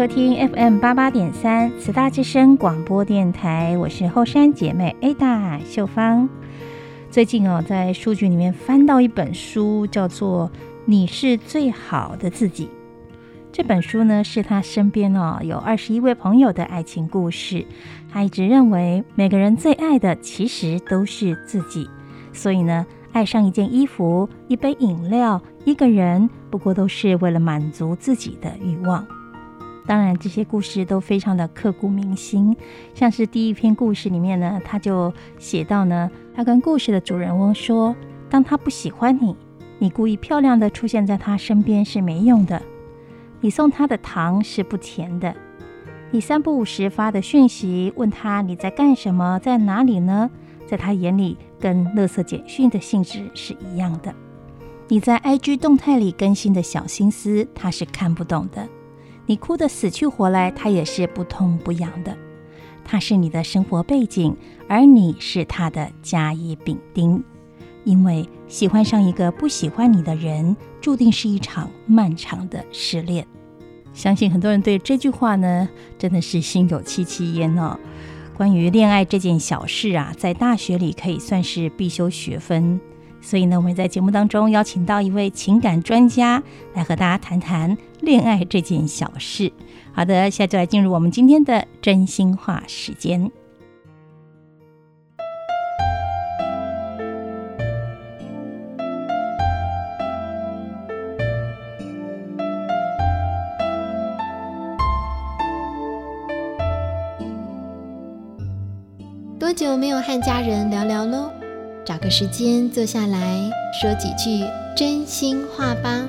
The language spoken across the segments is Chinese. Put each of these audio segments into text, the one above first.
收听 FM 八八点三慈大之声广播电台，我是后山姐妹 Ada 秀芳。最近哦，在书局里面翻到一本书，叫做《你是最好的自己》。这本书呢，是他身边哦有二十一位朋友的爱情故事。他一直认为，每个人最爱的其实都是自己，所以呢，爱上一件衣服、一杯饮料、一个人，不过都是为了满足自己的欲望。当然，这些故事都非常的刻骨铭心。像是第一篇故事里面呢，他就写到呢，他跟故事的主人翁说：“当他不喜欢你，你故意漂亮的出现在他身边是没用的。”你送他的糖是不甜的，你三不五时发的讯息问他你在干什么，在哪里呢？在他眼里，跟垃圾简讯的性质是一样的。你在 IG 动态里更新的小心思，他是看不懂的。你哭得死去活来，他也是不痛不痒的。他是你的生活背景，而你是他的甲乙丙丁。因为喜欢上一个不喜欢你的人，注定是一场漫长的失恋。相信很多人对这句话呢，真的是心有戚戚焉哦。关于恋爱这件小事啊，在大学里可以算是必修学分。所以呢，我们在节目当中邀请到一位情感专家来和大家谈谈恋爱这件小事。好的，现在就来进入我们今天的真心话时间。多久没有和家人聊聊喽？找个时间坐下来说几句真心话吧。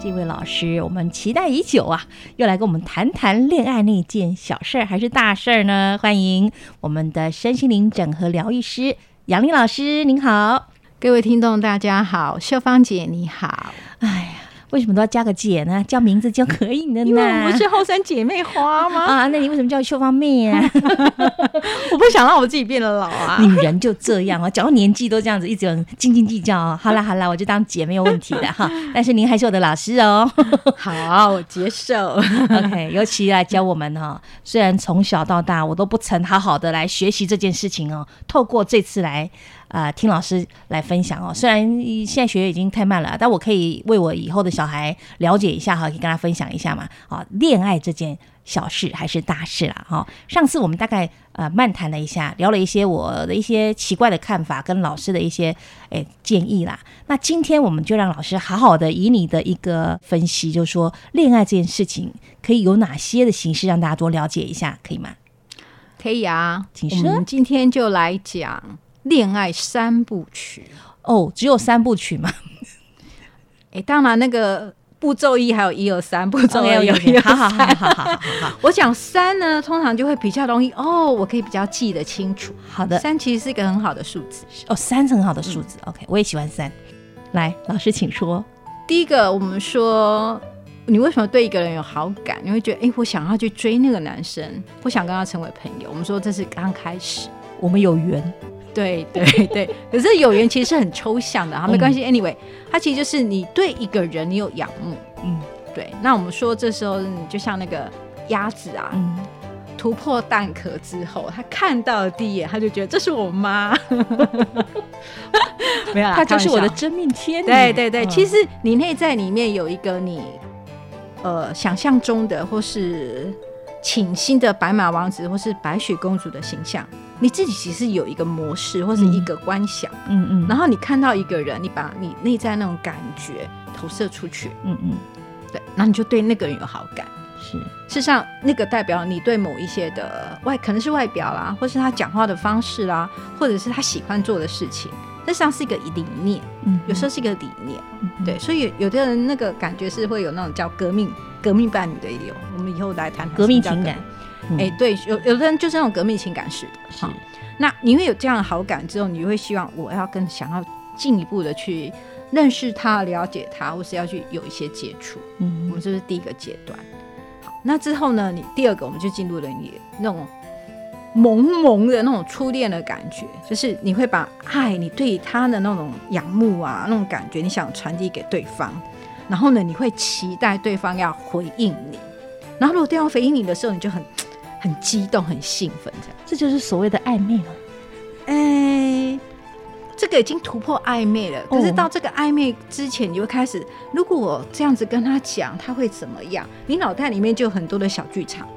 这位老师，我们期待已久啊，又来跟我们谈谈恋爱那件小事儿还是大事儿呢？欢迎我们的身心灵整合疗愈师杨丽老师，您好。各位听众，大家好，秀芳姐你好。哎呀。为什么都要加个姐呢？叫名字就可以了呢？因为我们是后山姐妹花吗？啊，那你为什么叫秀芳妹啊？我不想让我自己变得老啊。女人就这样啊，讲到年纪都这样子，一直斤斤计较啊。好啦好啦，我就当姐没有问题的哈。但是您还是我的老师哦。好，我接受。OK，尤其来教我们哈。虽然从小到大我都不曾好好的来学习这件事情哦，透过这次来。啊、呃，听老师来分享哦。虽然现在学已经太慢了，但我可以为我以后的小孩了解一下哈，可以跟他分享一下嘛。啊，恋爱这件小事还是大事啦。哈，上次我们大概呃漫谈了一下，聊了一些我的一些奇怪的看法，跟老师的一些诶建议啦。那今天我们就让老师好好的以你的一个分析，就是说恋爱这件事情可以有哪些的形式，让大家多了解一下，可以吗？可以啊，请说。我们今天就来讲。恋爱三部曲哦，只有三部曲吗？哎，当然那个步骤一还有一二三，步骤二有一二三。好好好好好好好。我讲三呢，通常就会比较容易哦，我可以比较记得清楚。好的，三其实是一个很好的数字哦，三是很好的数字。OK，我也喜欢三。来，老师请说。第一个，我们说你为什么对一个人有好感？你会觉得哎，我想要去追那个男生，我想跟他成为朋友。我们说这是刚开始，我们有缘。对对 对，可是有缘其实是很抽象的哈，没关系。Anyway，它其实就是你对一个人你有仰慕，嗯，对。那我们说这时候你就像那个鸭子啊，嗯、突破蛋壳之后，他看到的第一眼，他就觉得这是我妈，没有啦，他就是我的真命天女。对对对，嗯、其实你内在里面有一个你呃想象中的或是倾心的白马王子或是白雪公主的形象。你自己其实有一个模式或是一个观想，嗯嗯，然后你看到一个人，你把你内在那种感觉投射出去，嗯嗯，对，然后你就对那个人有好感，是，事实上那个代表你对某一些的外，可能是外表啦，或是他讲话的方式啦，或者是他喜欢做的事情，那实际上是一个理念，嗯，有时候是一个理念，嗯，对，所以有有的人那个感觉是会有那种叫革命革命伴侣的也有，我们以后来谈谈革命情感。哎、欸，对，有有的人就是那种革命情感式的，好，那你会有这样的好感之后，你会希望我要更想要进一步的去认识他、了解他，或是要去有一些接触。嗯，我们这是第一个阶段。好，那之后呢，你第二个我们就进入了你那种萌萌的那种初恋的感觉，就是你会把爱，你对他的那种仰慕啊，那种感觉，你想传递给对方，然后呢，你会期待对方要回应你，然后如果对方回应你的时候，你就很很激动、很兴奋，这样，这就是所谓的暧昧了。哎、欸，这个已经突破暧昧了。可是到这个暧昧之前，你会开始，如果我这样子跟他讲，他会怎么样？你脑袋里面就有很多的小剧场，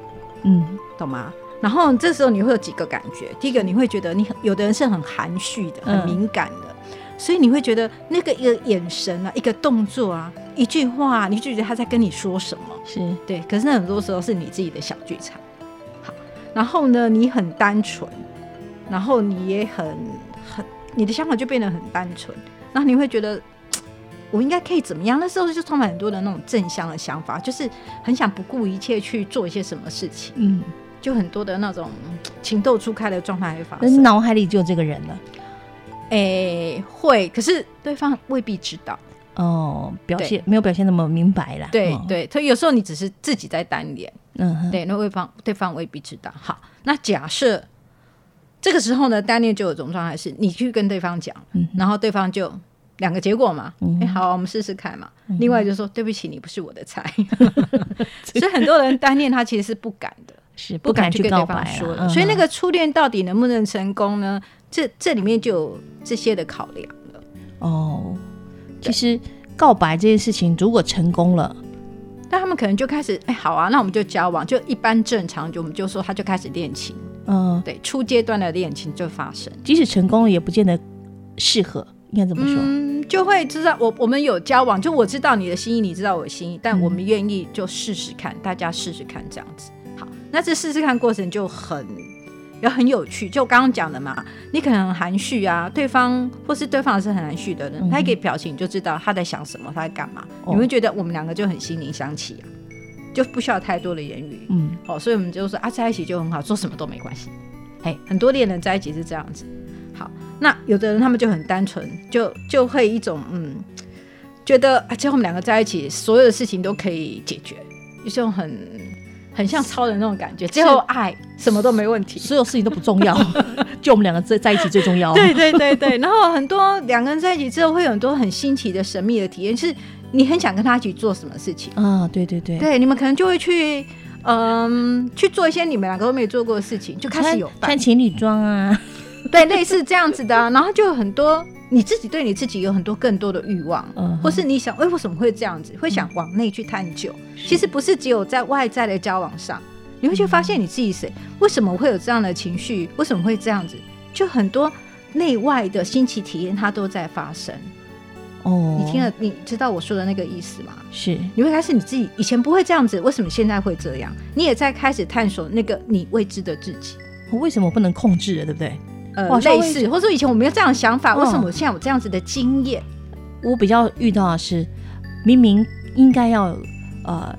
嗯，懂吗？然后这时候你会有几个感觉，第一个你会觉得你有的人是很含蓄的，很敏感的，嗯、所以你会觉得那个一个眼神啊，一个动作啊，一句话，你就觉得他在跟你说什么，是对。可是很多时候是你自己的小剧场。好，然后呢，你很单纯，然后你也很很，你的想法就变得很单纯，然后你会觉得我应该可以怎么样？那时候就充满很多的那种正向的想法，就是很想不顾一切去做一些什么事情，嗯。就很多的那种情窦初开的状态会发生，脑海里就有这个人了。哎、欸，会，可是对方未必知道哦，表现没有表现那么明白啦。对、哦、对，他有时候你只是自己在单恋，嗯，对，那对方对方未必知道。好，那假设这个时候呢，单恋就有种状态是，你去跟对方讲，嗯、然后对方就两个结果嘛，哎、嗯欸，好，我们试试看嘛。嗯、另外就说对不起，你不是我的菜，所以很多人单恋他其实是不敢的。是不敢去跟对方说的，所以那个初恋到底能不能成功呢？这这里面就有这些的考量了。哦，其实告白这件事情如果成功了，那他们可能就开始哎，好啊，那我们就交往，就一般正常，就我们就说他就开始恋情。嗯，对，初阶段的恋情就发生，即使成功了也不见得适合，应该怎么说？嗯，就会知道我我们有交往，就我知道你的心意，你知道我的心意，但我们愿意就试试看，大家试试看这样子。好那这试试看过程就很，也很有趣。就刚刚讲的嘛，你可能很含蓄啊，对方或是对方是很含蓄的人，嗯、他一个表情就知道他在想什么，他在干嘛。哦、你会觉得我们两个就很心灵相契啊，就不需要太多的言语。嗯，好、哦，所以我们就说啊，在一起就很好，做什么都没关系。哎，很多恋人在一起是这样子。好，那有的人他们就很单纯，就就会一种嗯，觉得啊，只要我们两个在一起，所有的事情都可以解决，一种很。很像超人那种感觉，只有爱，什么都没问题，所有事情都不重要，就我们两个在在一起最重要。对对对对，然后很多两个人在一起之后，会有很多很新奇的神秘的体验，是你很想跟他一起做什么事情啊？对对对，对，你们可能就会去，嗯，去做一些你们两个都没做过的事情，就开始有穿，穿情侣装啊，对，类似这样子的，然后就有很多。你自己对你自己有很多更多的欲望，嗯、或是你想，哎、欸，为什么会这样子？会想往内去探究。嗯、其实不是只有在外在的交往上，你会去发现你自己谁，嗯、为什么会有这样的情绪？为什么会这样子？就很多内外的新奇体验，它都在发生。哦，你听了，你知道我说的那个意思吗？是，你会开始你自己以前不会这样子，为什么现在会这样？你也在开始探索那个你未知的自己。我为什么不能控制了？对不对？呃，类似，或者说以前我没有这样的想法，为什么我现在有这样子的经验？我比较遇到的是，明明应该要呃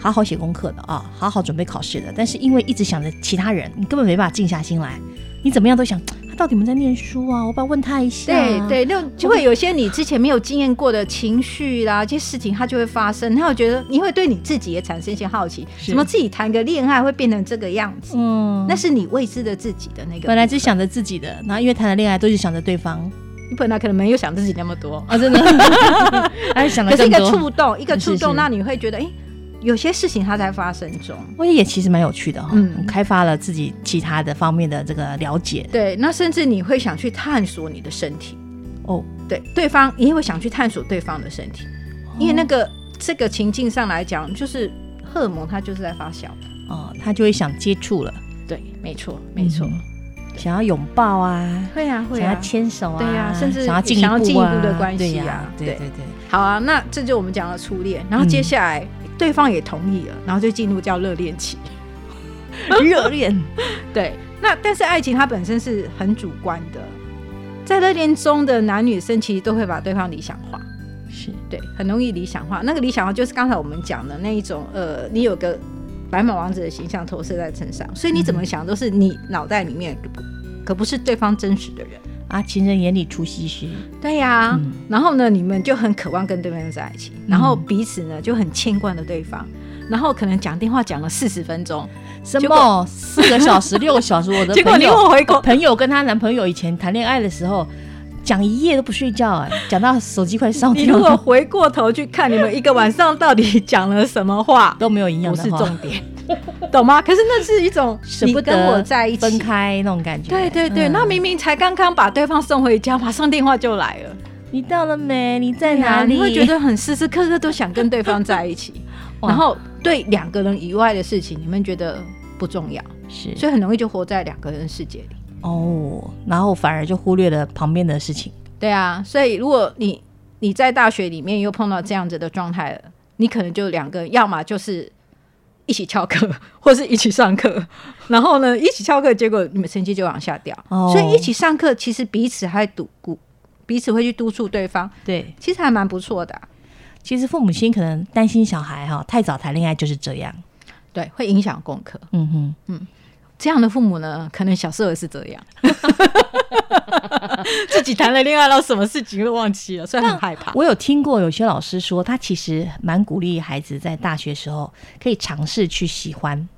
好好写功课的啊，好好准备考试的，但是因为一直想着其他人，你根本没办法静下心来，你怎么样都想。到底我们在念书啊？我不要问他一下。对对，那就会有些你之前没有经验过的情绪啦，这些事情它就会发生。然后我觉得你会对你自己也产生一些好奇，什么自己谈个恋爱会变成这个样子？嗯，那是你未知的自己的那个。本来只想着自己的，然后因为谈了恋爱都是想着对方，你本来可能没有想自己那么多啊，真的，想了可是一个触动，一个触动，那你会觉得哎。诶有些事情它在发生中，我也其实蛮有趣的哈，嗯，开发了自己其他的方面的这个了解。对，那甚至你会想去探索你的身体。哦，对，对方你也会想去探索对方的身体，哦、因为那个这个情境上来讲，就是荷尔蒙它就是在发酵哦，他就会想接触了。对，没错，没错，嗯、想要拥抱啊，会啊，会啊，想要牵手啊，对啊，甚至想要进一步的关系啊，对对对，对。好啊，那这就我们讲的初恋，然后接下来。嗯对方也同意了，然后就进入叫热恋期。热恋，对。那但是爱情它本身是很主观的，在热恋中的男女生其实都会把对方理想化，是对，很容易理想化。那个理想化就是刚才我们讲的那一种，呃，你有个白马王子的形象投射在身上，所以你怎么想都是你脑袋里面，可不是对方真实的人。啊，情人眼里出西施，对呀、啊。嗯、然后呢，你们就很渴望跟对方在一起，然后彼此呢就很牵挂的对方。然后可能讲电话讲了四十分钟，什么四个小时、六个小时？我的 结果你我回国朋友跟她男朋友以前谈恋爱的时候，讲一夜都不睡觉，哎，讲到手机快烧掉。你如果回过头去看，你们一个晚上到底讲了什么话，都没有营养，不是重点，懂吗？可是那是一种舍不得跟我在一起分开那种感觉。对对对，嗯、那明明才刚刚把对方送回家，马上电话就来了。你到了没？你在哪里？你会觉得很时时刻刻都想跟对方在一起，然后对两个人以外的事情，你们觉得不重要，是，所以很容易就活在两个人世界里。哦，然后反而就忽略了旁边的事情。对啊，所以如果你你在大学里面又碰到这样子的状态了，你可能就两个，要么就是一起翘课，或是一起上课，然后呢，一起翘课，结果你们成绩就往下掉。哦，所以一起上课，其实彼此还堵鼓。彼此会去督促对方，对，其实还蛮不错的啊。其实父母亲可能担心小孩哈太早谈恋爱就是这样，对，会影响功课。嗯哼，嗯，这样的父母呢，可能小时候也是这样，自己谈了恋爱，然后什么事情都忘记了，所以很害怕。我有听过有些老师说，他其实蛮鼓励孩子在大学时候可以尝试去喜欢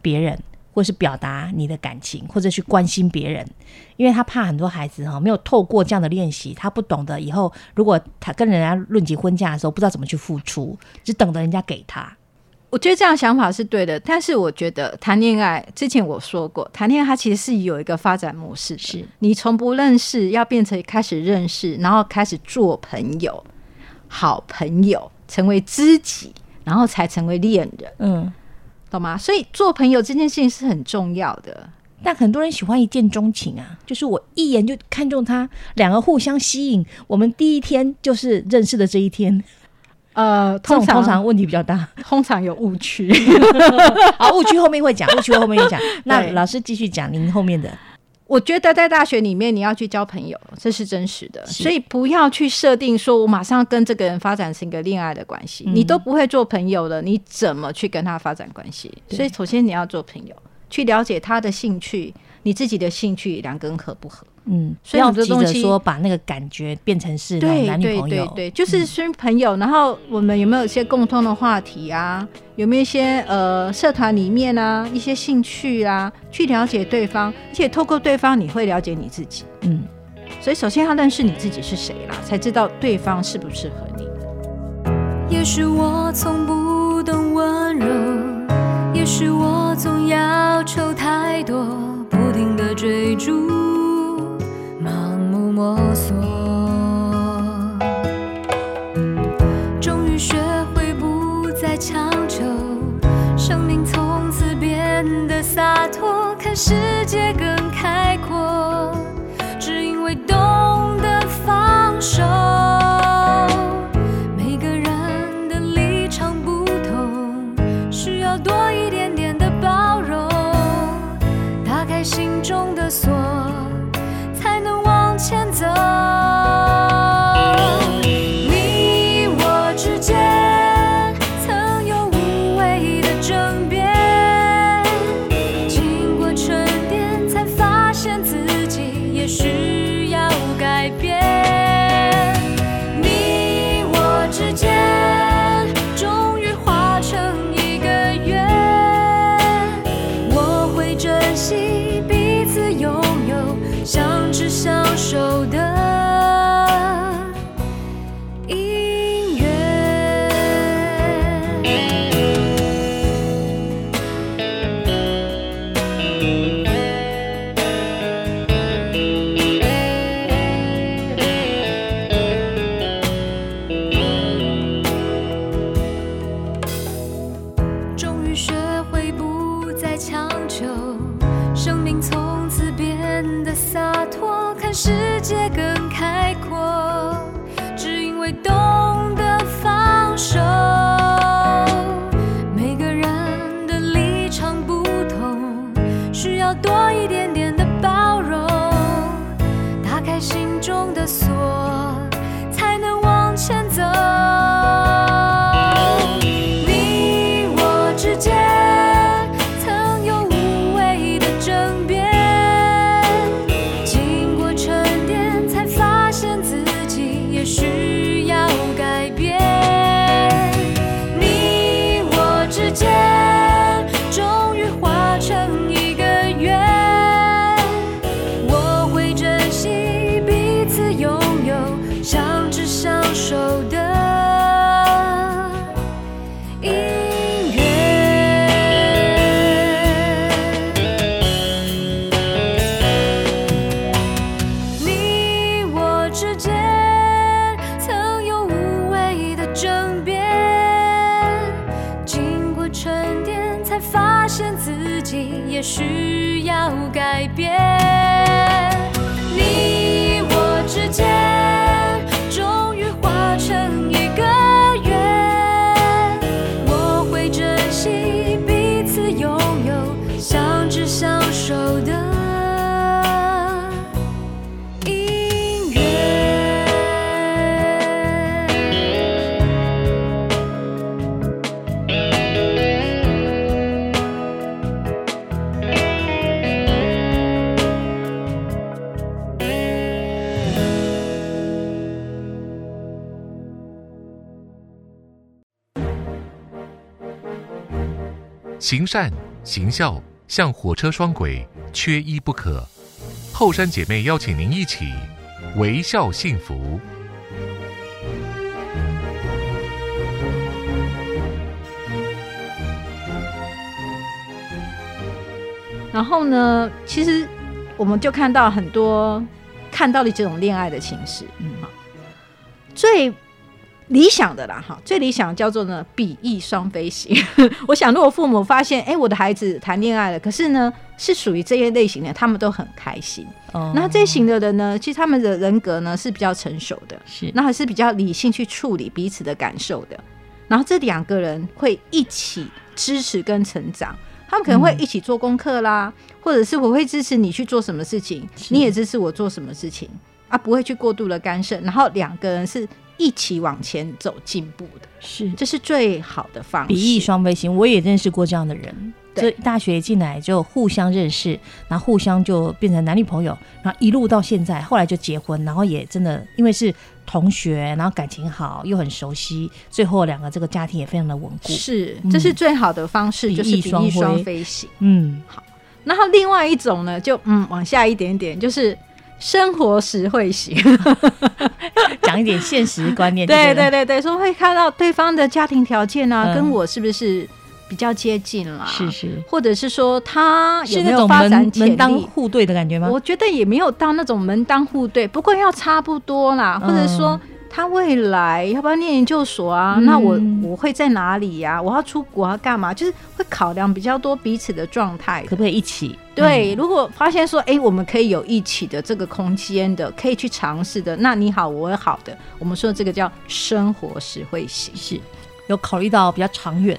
别人。或是表达你的感情，或者去关心别人，因为他怕很多孩子哈没有透过这样的练习，他不懂得以后如果他跟人家论及婚嫁的时候，不知道怎么去付出，只等着人家给他。我觉得这样想法是对的，但是我觉得谈恋爱之前我说过，谈恋爱它其实是有一个发展模式，是你从不认识要变成开始认识，然后开始做朋友、好朋友，成为知己，然后才成为恋人。嗯。懂吗？所以做朋友这件事情是很重要的，但很多人喜欢一见钟情啊，就是我一眼就看中他，两个互相吸引，我们第一天就是认识的这一天。呃，通常通常问题比较大，通常有误区。好，误区后面会讲，误区后面会讲。那老师继续讲您后面的。我觉得在大学里面，你要去交朋友，这是真实的，所以不要去设定说，我马上跟这个人发展成一个恋爱的关系，嗯，你都不会做朋友了，你怎么去跟他发展关系？所以首先你要做朋友，去了解他的兴趣，你自己的兴趣，两个人合不合？嗯，所以要急着说把那个感觉变成是男女朋友，对对对，就是是朋友，嗯。然后我们有没有一些共通的话题啊？有没有一些呃社团里面啊一些兴趣啊？去了解对方，而且透过对方你会了解你自己。嗯，所以首先要认识你自己是谁啦，才知道对方适不适合你。也许我从不懂温柔，也许我总要求太多，不停的追逐。盲目摸索，终于学会不再强求，生命从此变得洒脱，看世界需行善行孝，像火车双轨，缺一不可。后山姐妹邀请您一起微笑幸福。然后呢，其实我们就看到很多看到的这种恋爱的情势，嗯哈，最。理想的啦，哈，最理想叫做呢，比翼双飞型。我想，如果父母发现，哎、欸，我的孩子谈恋爱了，可是呢，是属于这些类型的，他们都很开心。哦，那这型的人呢，其实他们的人格呢是比较成熟的，是，那还是比较理性去处理彼此的感受的。然后这两个人会一起支持跟成长，他们可能会一起做功课啦，嗯、或者是我会支持你去做什么事情，你也支持我做什么事情啊，不会去过度的干涉。然后两个人是。一起往前走，进步的是，这是最好的方式。比翼双飞行，我也认识过这样的人。对，大学一进来就互相认识，然后互相就变成男女朋友，然后一路到现在，后来就结婚，然后也真的因为是同学，然后感情好，又很熟悉，最后两个这个家庭也非常的稳固。是，这是最好的方式，嗯、就是比翼双飞行。嗯，好。然后另外一种呢，就嗯往下一点点，就是。生活实惠型，讲一点现实观念。对对对对，说会看到对方的家庭条件啊，嗯、跟我是不是比较接近啦？是是，或者是说他有没有发展潜力？门当户对的感觉吗？我觉得也没有到那种门当户对，不过要差不多啦，或者说。他未来要不要念研究所啊？嗯、那我我会在哪里呀、啊？我要出国要干嘛？就是会考量比较多彼此的状态，可不可以一起？对，嗯、如果发现说，哎、欸，我们可以有一起的这个空间的，可以去尝试的，那你好，我也好的，我们说这个叫生活实惠型，是有考虑到比较长远，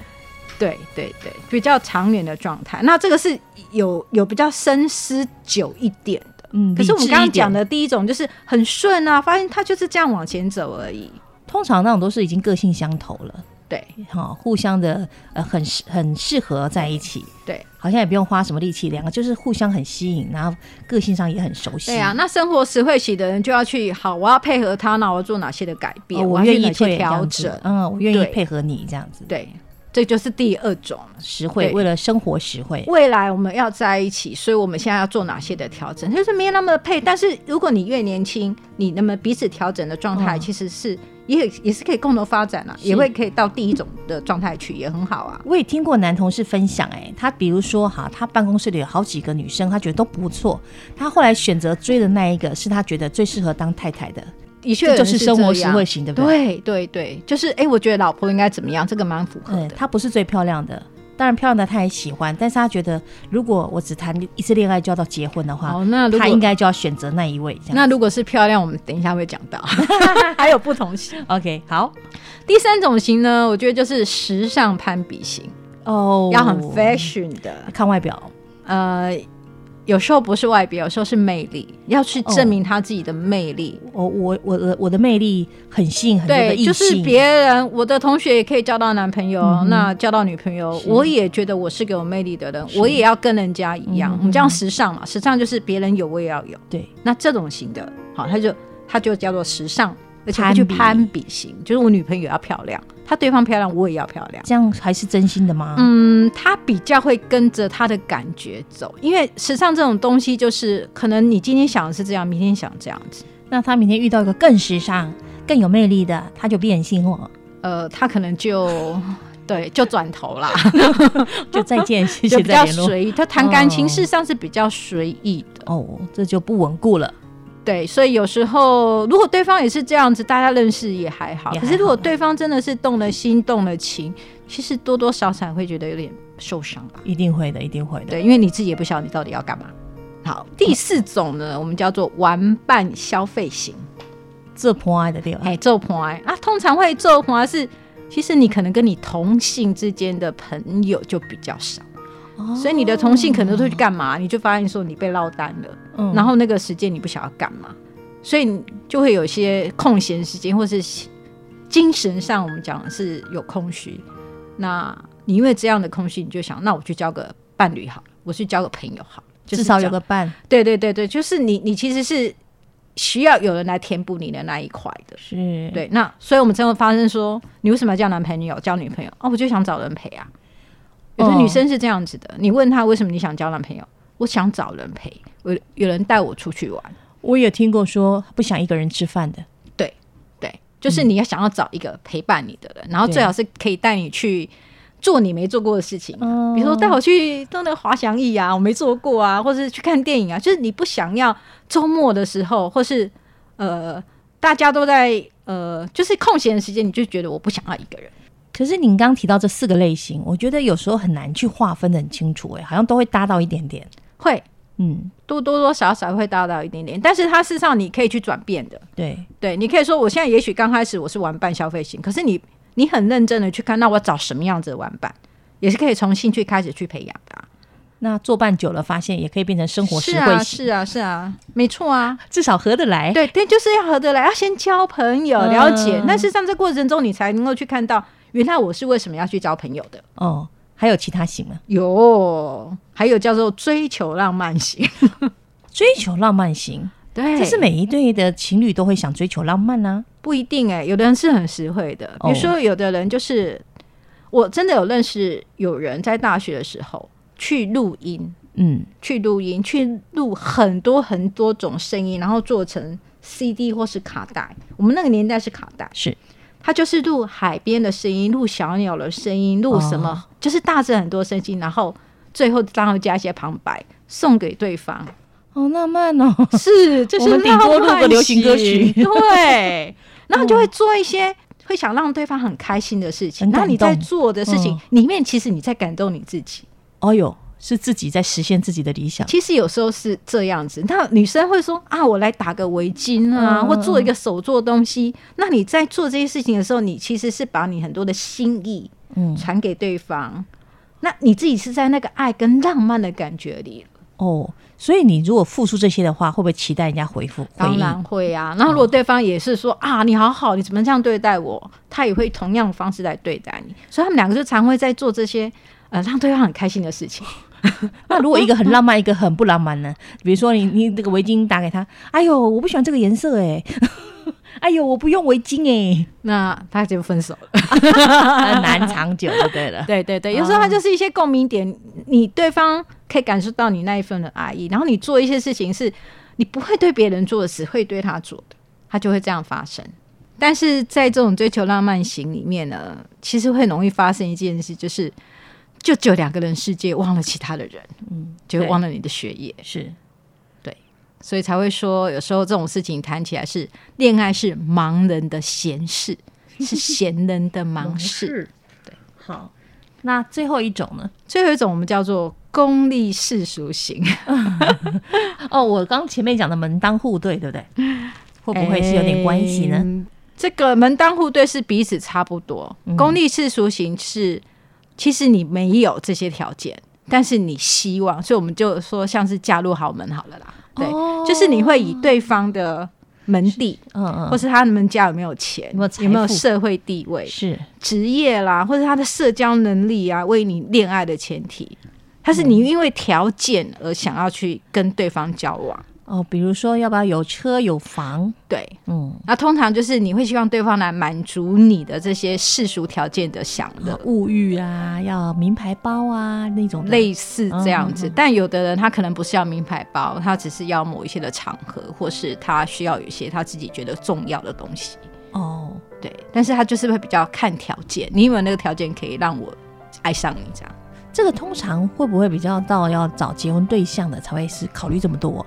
对对对，比较长远的状态。那这个是有有比较深思久一点的。嗯，可是我们刚刚讲的第一种就是很顺啊，发现他就是这样往前走而已。通常那种都是已经个性相投了，对，哈，互相的呃很很适合在一起，对，好像也不用花什么力气，两个就是互相很吸引，然后个性上也很熟悉。对啊，那生活实惠型的人就要去好，我要配合他，那我要做哪些的改变？哦、我愿意去调整，嗯，我愿意配合你这样子，对。这就是第二种实惠，为了生活实惠。未来我们要在一起，所以我们现在要做哪些的调整？就是没有那么配，但是如果你越年轻，你那么彼此调整的状态，其实是也也是可以共同发展啊，也会可以到第一种的状态去，也很好啊。我也听过男同事分享、欸，哎，他比如说哈，他办公室里有好几个女生，他觉得都不错，他后来选择追的那一个是他觉得最适合当太太的。的确就是生活实惠型，对不对？对对对，就是哎、欸，我觉得老婆应该怎么样，这个蛮符合的。她不是最漂亮的，当然漂亮的她也喜欢，但是她觉得如果我只谈一次恋爱就要到结婚的话，哦、那她应该就要选择那一位。那如果是漂亮，我们等一下会讲到，还有不同型。OK，好，第三种型呢，我觉得就是时尚攀比型哦，oh, 要很 fashion 的，看外表，呃。有时候不是外表，有时候是魅力，要去证明他自己的魅力。哦，我我的我的魅力很吸引很多的异性。就是别人，我的同学也可以交到男朋友，嗯、那交到女朋友，我也觉得我是个有魅力的人，我也要跟人家一样。嗯、我们这样时尚嘛，时尚就是别人有我也要有。对，那这种型的，好，他就他就叫做时尚。而且去攀比型，就是我女朋友要漂亮，她对方漂亮，我也要漂亮，这样还是真心的吗？嗯，他比较会跟着他的感觉走，因为时尚这种东西，就是可能你今天想的是这样，明天想这样子，那他明天遇到一个更时尚、更有魅力的，他就变心了。呃，他可能就对，就转头啦，就再见，谢谢再联络。比较随意，他谈感情事实上是比较随意的哦，这就不稳固了。对，所以有时候如果对方也是这样子，大家认识也还好。可是如果对方真的是动了心、动了情，其实多多少少会觉得有点受伤吧。一定会的，一定会的。对，因为你自己也不晓得你到底要干嘛。好，第四种呢，我们叫做玩伴消费型，做破爱的地方，哎，做朋爱啊，通常会做朋爱是，其实你可能跟你同性之间的朋友就比较少。哦所以你的同性可能都会去干嘛？你就发现说你被落单了，嗯然后那个时间你不想要干嘛，所以你就会有一些空闲时间，或是精神上我们讲的是有空虚。那你因为这样的空虚，你就想，那我去交个伴侣好了，我去交个朋友好了，就是至少有个伴，对对对对，就是你你其实是需要有人来填补你的那一块的。是，对，那所以我们才会发生说，你为什么要交男朋友、交女朋友？哦，我就想找人陪啊。有的女生是这样子的，你问她为什么你想交男朋友？我想找人陪，有有人带我出去玩。我也听过说不想一个人吃饭的，对对，就是你要想要找一个陪伴你的人，然后最好是可以带你去做你没做过的事情，嗯比如说带我去坐那个滑翔翼啊，我没做过啊，或者是去看电影啊。就是你不想要周末的时候，或是呃大家都在呃就是空闲的时间，你就觉得我不想要一个人。可是您刚提到这四个类型，我觉得有时候很难去划分的很清楚，哎，好像都会搭到一点点，会嗯，多多多少少会搭到一点点，但是它事实上你可以去转变的。对，对，你可以说我现在也许刚开始我是玩伴消费型，可是你你很认真的去看，那我找什么样子的玩伴，也是可以从兴趣开始去培养的、啊。那作伴久了，发现也可以变成生活是啊，实惠型，是啊，是啊，没错啊。至少合得来。对对，就是要合得来，要先交朋友，嗯了解。但事实上，这过程中你才能够去看到，原来我是为什么要去交朋友的。哦，还有其他型吗？有，还有叫做追求浪漫型，追求浪漫型，对，这是每一对的情侣都会想追求浪漫呢、不一定哎、有的人是很实惠的，比如说有的人就是，我真的有认识有人在大学的时候去录音，嗯，去录音，去录很多很多种声音，然后做成 CD 或是卡带。我们那个年代是卡带，是他就是录海边的声音，录小鸟的声音，录什么、哦就是大致很多声音，然后最后然后加一些旁白送给对方。好浪漫哦。是，这是 顶多录个流行歌曲对，然后就会做一些会想让对方很开心的事情。很感然后你在做的事情里面，其实你在感动你自己。哦哟，是自己在实现自己的理想。其实有时候是这样子，那女生会说啊，我来打个围巾啊，嗯或做一个手做东西。那你在做这些事情的时候，你其实是把你很多的心意嗯，传给对方。那你自己是在那个爱跟浪漫的感觉里。哦，所以你如果付出这些的话，会不会期待人家回复？当然会啊。然后如果对方也是说、啊，你好好，你怎么这样对待我？他也会同样的方式来对待你。所以他们两个就常会在做这些呃让对方很开心的事情。那如果一个很浪漫，一个很不浪漫呢？比如说你你这个围巾打给他，哎呦，我不喜欢这个颜色哎，哎呦，我不用围巾哎，那他就分手了。很难长久就对了。对对对，有时候他就是一些共鸣点，你对方可以感受到你那一份的爱意，然后你做一些事情是你不会对别人做的，只会对他做的，他就会这样发生。但是在这种追求浪漫型里面呢，其实会容易发生一件事，就是就只有两个人世界，忘了其他的人，嗯，就忘了你的学业，是对所以才会说，有时候这种事情谈起来是恋爱是盲人的闲事，是闲人的忙事。对，好。那最后一种呢？最后一种我们叫做功利世俗型。哦，我刚前面讲的门当户对，对不对？会不会是有点关系呢？欸这个门当户对是彼此差不多，嗯功利世俗型是其实你没有这些条件，但是你希望，所以我们就说像是嫁入豪门好了啦。对，哦。就是你会以对方的门第，嗯嗯，或是他们家有没有钱，有没有有没有社会地位、是。职业啦，或者他的社交能力啊，为你恋爱的前提。他是你因为条件而想要去跟对方交往，哦，比如说要不要有车有房？对。嗯，那通常就是你会希望对方来满足你的这些世俗条件的想的，物欲啊，要名牌包啊那种类似这样子。嗯嗯嗯但有的人他可能不是要名牌包，他只是要某一些的场合，或是他需要有一些他自己觉得重要的东西。哦，对，但是他就是会比较看条件，你有没有那个条件可以让我爱上你这样？这个通常会不会比较到要找结婚对象的才会是考虑这么多？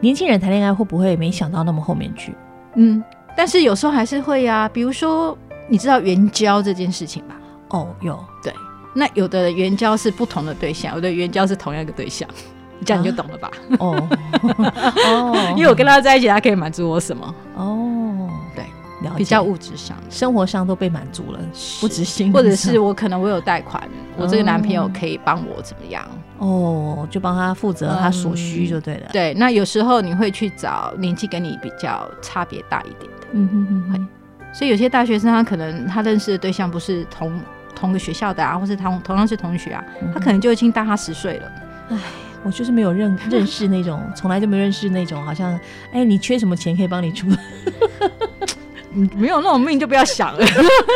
年轻人谈恋爱会不会没想到那么后面去？嗯，但是有时候还是会呀、啊。比如说，你知道援交这件事情吧？哦，有。对，那有的援交是不同的对象，有的援交是同样一个对象，这样你就懂了吧？啊、哦 哦，因为我跟他在一起，他可以满足我什么？哦，对。比较物质上，生活上都被满足了，不止心，或者是我可能我有贷款，我这个男朋友可以帮我怎么样？哦，就帮他负责他所需就对了。对，那有时候你会去找年纪跟你比较差别大一点的，嗯哼哼哼。所以有些大学生他可能他认识的对象不是同同个学校的啊，或是同同样是同学啊，他可能就已经大他十岁了。哎，我就是没有认认识那种，从来就没认识那种，好像哎，你缺什么钱可以帮你出。你没有那种命就不要想了，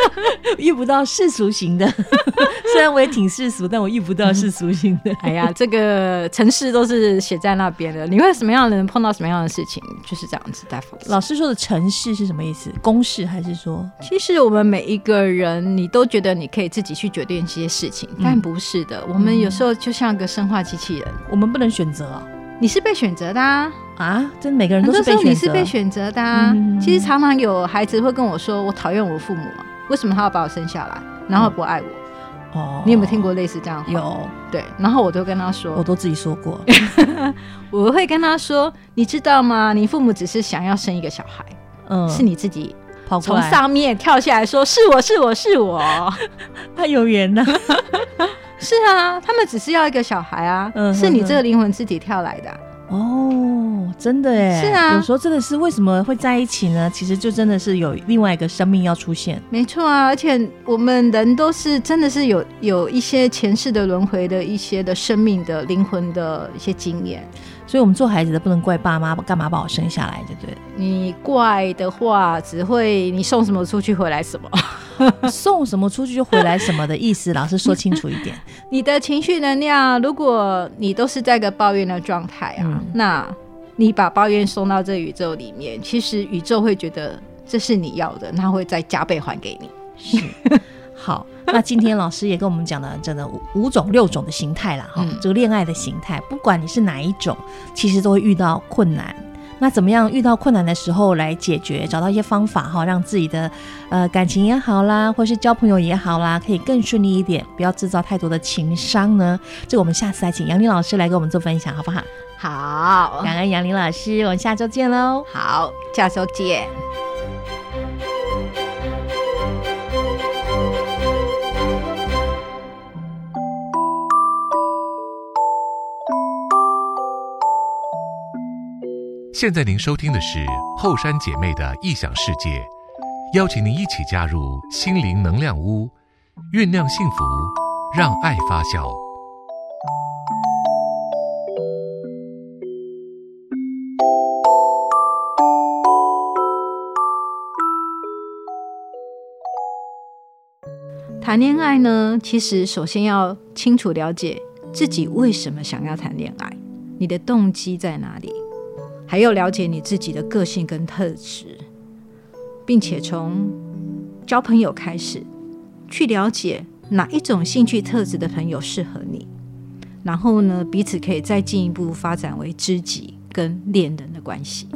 遇不到世俗型的。虽然我也挺世俗，但我遇不到世俗型的。哎呀，这个城市都是写在那边的。你会什么样的人碰到什么样的事情，就是这样子在。老师说的城市是什么意思？公式还是说？其实我们每一个人，你都觉得你可以自己去决定一些事情，但不是的。我们有时候就像个生化机器人，我们不能选择。你是被选择的啊！啊，真的每个人都是被选择。你是被选择的啊！嗯、其实常常有孩子会跟我说：“我讨厌我父母啊，为什么他要把我生下来，然后不爱我？”哦，你有没有听过类似这样的话？有。对，然后我都跟他说，我都自己说过。我会跟他说：“你知道吗？你父母只是想要生一个小孩，嗯，是你自己从上面跳下来说是我是我是我，他 有缘呢。”是啊，他们只是要一个小孩啊，嗯、是你这个灵魂自己跳来的、啊、哦，真的哎，是啊，有时候真的是为什么会在一起呢？其实就真的是有另外一个生命要出现，没错啊，而且我们人都是真的是有有一些前世的轮回的一些的生命的灵魂的一些经验。所以，我们做孩子的不能怪爸妈，干嘛把我生下来，对不对？你怪的话，只会你送什么出去回来什么，送什么出去就回来什么的意思。老师说清楚一点，你的情绪能量，如果你都是在一个抱怨的状态啊，嗯、那你把抱怨送到这宇宙里面，其实宇宙会觉得这是你要的，它会再加倍还给你。是。好，那今天老师也跟我们讲了真的五五种六种的形态了哈，这个恋爱的形态，不管你是哪一种，其实都会遇到困难。那怎么样遇到困难的时候来解决，找到一些方法哈，让自己的呃感情也好啦，或是交朋友也好啦，可以更顺利一点，不要制造太多的情伤呢？这个我们下次来请杨林老师来给我们做分享，好不好？好，感恩杨林老师，我们下周见喽。好，下周见。现在您收听的是后山姐妹的异想世界，邀请您一起加入心灵能量屋，酝酿幸福，让爱发酵。谈恋爱呢，其实首先要清楚了解自己为什么想要谈恋爱，你的动机在哪里？还要了解你自己的个性跟特质，并且从交朋友开始，去了解哪一种兴趣特质的朋友适合你，然后呢，彼此可以再进一步发展为知己跟恋人的关系。